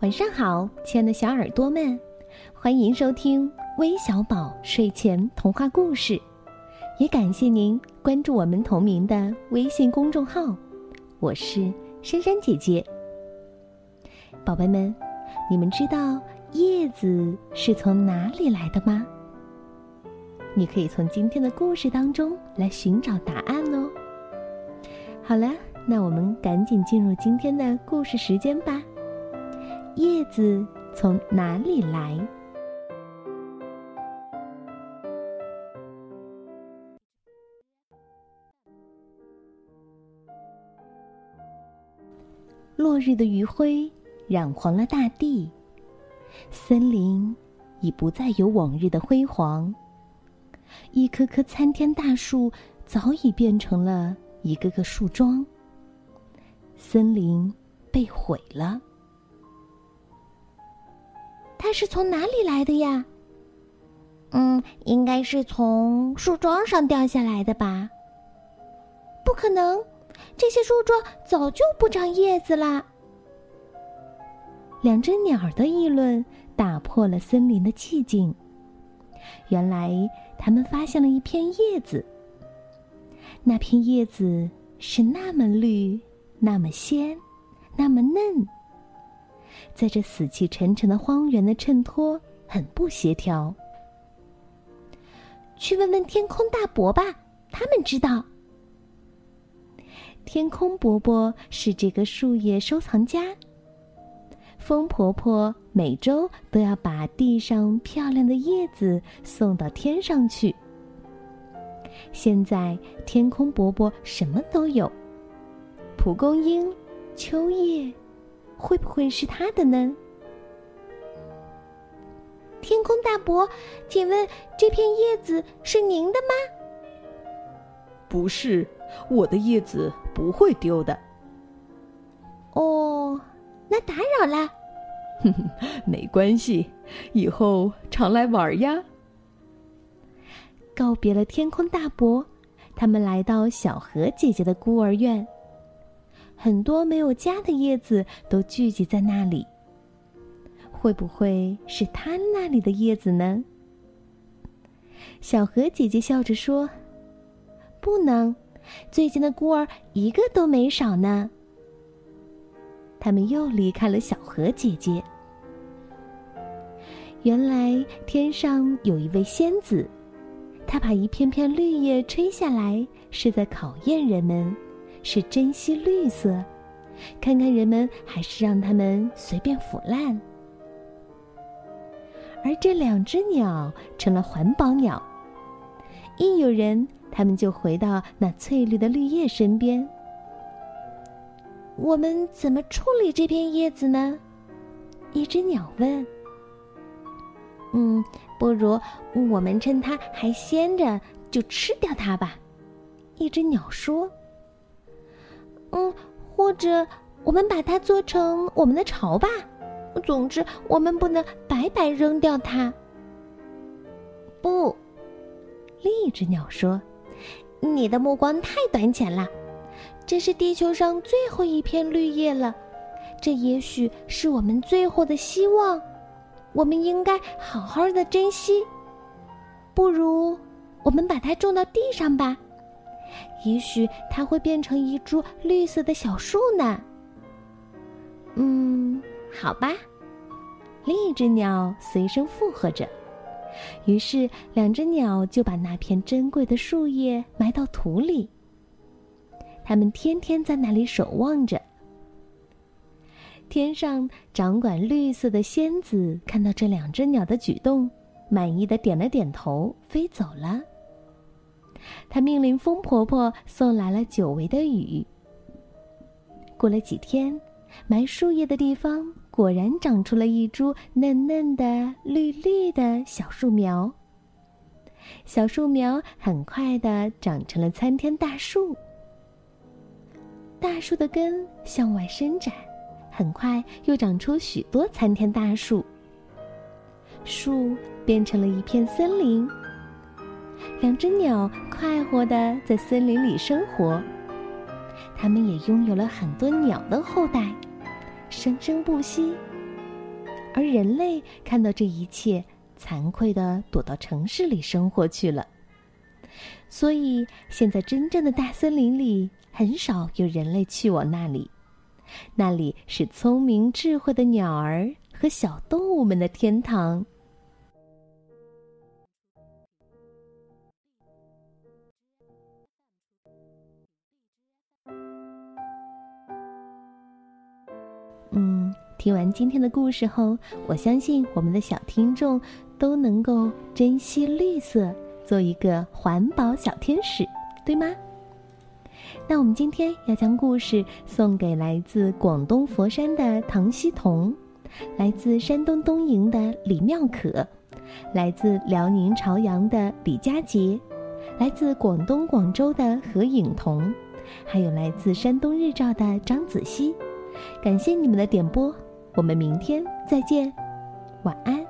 晚上好，亲爱的小耳朵们，欢迎收听微小宝睡前童话故事，也感谢您关注我们同名的微信公众号。我是珊珊姐姐。宝贝们，你们知道叶子是从哪里来的吗？你可以从今天的故事当中来寻找答案哦。好了，那我们赶紧进入今天的故事时间吧。叶子从哪里来？落日的余晖染黄了大地，森林已不再有往日的辉煌。一棵棵参天大树早已变成了一个个树桩，森林被毁了。它是从哪里来的呀？嗯，应该是从树桩上掉下来的吧？不可能，这些树桩早就不长叶子啦。两只鸟儿的议论打破了森林的寂静。原来，他们发现了一片叶子。那片叶子是那么绿，那么鲜，那么嫩。在这死气沉沉的荒原的衬托很不协调。去问问天空大伯吧，他们知道。天空伯伯是这个树叶收藏家。风婆婆每周都要把地上漂亮的叶子送到天上去。现在天空伯伯什么都有，蒲公英、秋叶。会不会是他的呢？天空大伯，请问这片叶子是您的吗？不是，我的叶子不会丢的。哦，那打扰了。哼哼，没关系，以后常来玩呀。告别了天空大伯，他们来到小河姐姐的孤儿院。很多没有家的叶子都聚集在那里。会不会是他那里的叶子呢？小河姐姐笑着说：“不能，最近的孤儿一个都没少呢。”他们又离开了小河姐姐。原来天上有一位仙子，她把一片片绿叶吹下来，是在考验人们。是珍惜绿色，看看人们还是让它们随便腐烂。而这两只鸟成了环保鸟，一有人，它们就回到那翠绿的绿叶身边。我们怎么处理这片叶子呢？一只鸟问。嗯，不如我们趁它还鲜着，就吃掉它吧。一只鸟说。或者我们把它做成我们的巢吧。总之，我们不能白白扔掉它。不，另一只鸟说：“你的目光太短浅了。这是地球上最后一片绿叶了，这也许是我们最后的希望。我们应该好好的珍惜。不如，我们把它种到地上吧。”也许它会变成一株绿色的小树呢。嗯，好吧。另一只鸟随声附和着。于是，两只鸟就把那片珍贵的树叶埋到土里。它们天天在那里守望着。天上掌管绿色的仙子看到这两只鸟的举动，满意的点了点头，飞走了。他命令风婆婆送来了久违的雨。过了几天，埋树叶的地方果然长出了一株嫩嫩的、绿绿的小树苗。小树苗很快的长成了参天大树。大树的根向外伸展，很快又长出许多参天大树。树变成了一片森林。两只鸟快活的在森林里生活，它们也拥有了很多鸟的后代，生生不息，而人类看到这一切，惭愧的躲到城市里生活去了。所以，现在真正的大森林里很少有人类去往那里，那里是聪明智慧的鸟儿和小动物们的天堂。听完今天的故事后，我相信我们的小听众都能够珍惜绿色。做一个环保小天使，对吗？那我们今天要将故事送给来自广东佛山的唐希彤，来自山东东营的李妙可，来自辽宁朝阳的李佳杰，来自广东广州的何颖彤，还有来自山东日照的张子熙。感谢你们的点播，我们明天再见，晚安。